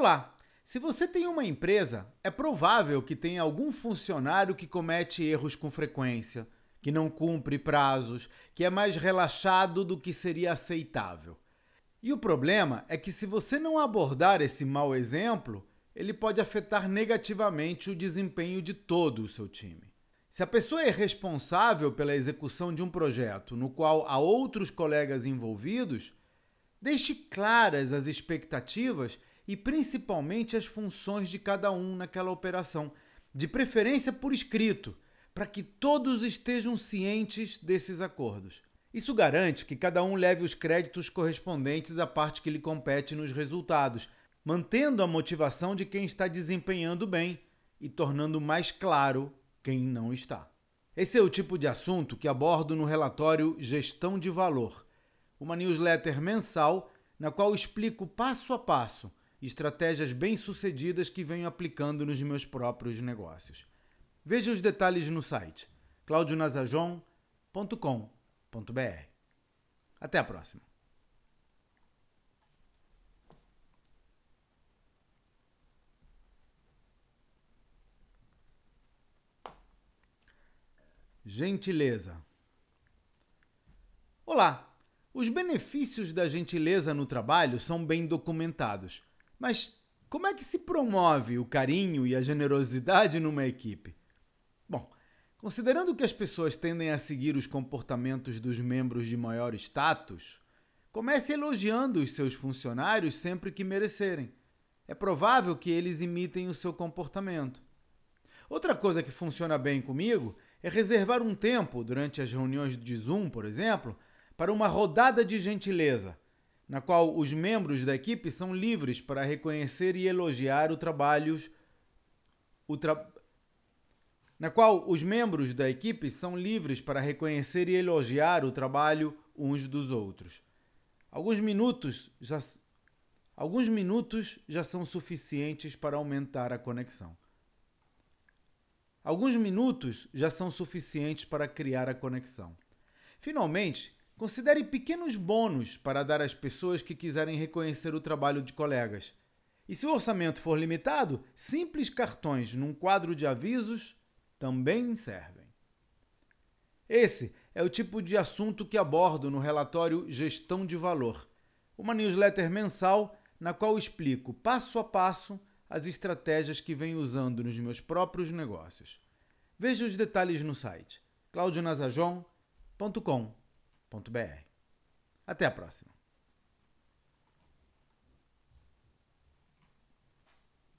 Olá! Se você tem uma empresa, é provável que tenha algum funcionário que comete erros com frequência, que não cumpre prazos, que é mais relaxado do que seria aceitável. E o problema é que, se você não abordar esse mau exemplo, ele pode afetar negativamente o desempenho de todo o seu time. Se a pessoa é responsável pela execução de um projeto no qual há outros colegas envolvidos, deixe claras as expectativas e principalmente as funções de cada um naquela operação, de preferência por escrito, para que todos estejam cientes desses acordos. Isso garante que cada um leve os créditos correspondentes à parte que lhe compete nos resultados, mantendo a motivação de quem está desempenhando bem e tornando mais claro quem não está. Esse é o tipo de assunto que abordo no relatório Gestão de Valor, uma newsletter mensal na qual explico passo a passo estratégias bem-sucedidas que venho aplicando nos meus próprios negócios. Veja os detalhes no site claudionazajon.com.br. Até a próxima! Gentileza. Olá! Os benefícios da gentileza no trabalho são bem documentados. Mas como é que se promove o carinho e a generosidade numa equipe? Bom, considerando que as pessoas tendem a seguir os comportamentos dos membros de maior status, comece elogiando os seus funcionários sempre que merecerem. É provável que eles imitem o seu comportamento. Outra coisa que funciona bem comigo é reservar um tempo, durante as reuniões de Zoom, por exemplo, para uma rodada de gentileza, na qual os membros da equipe são livres para reconhecer e elogiar o trabalho. O tra... Na qual os membros da equipe são livres para reconhecer e elogiar o trabalho uns dos outros. Alguns minutos já, alguns minutos já são suficientes para aumentar a conexão. Alguns minutos já são suficientes para criar a conexão. Finalmente, considere pequenos bônus para dar às pessoas que quiserem reconhecer o trabalho de colegas. E se o orçamento for limitado, simples cartões num quadro de avisos também servem. Esse é o tipo de assunto que abordo no relatório Gestão de Valor, uma newsletter mensal na qual explico passo a passo as estratégias que venho usando nos meus próprios negócios. Veja os detalhes no site claudionazajon.com.br. Até a próxima!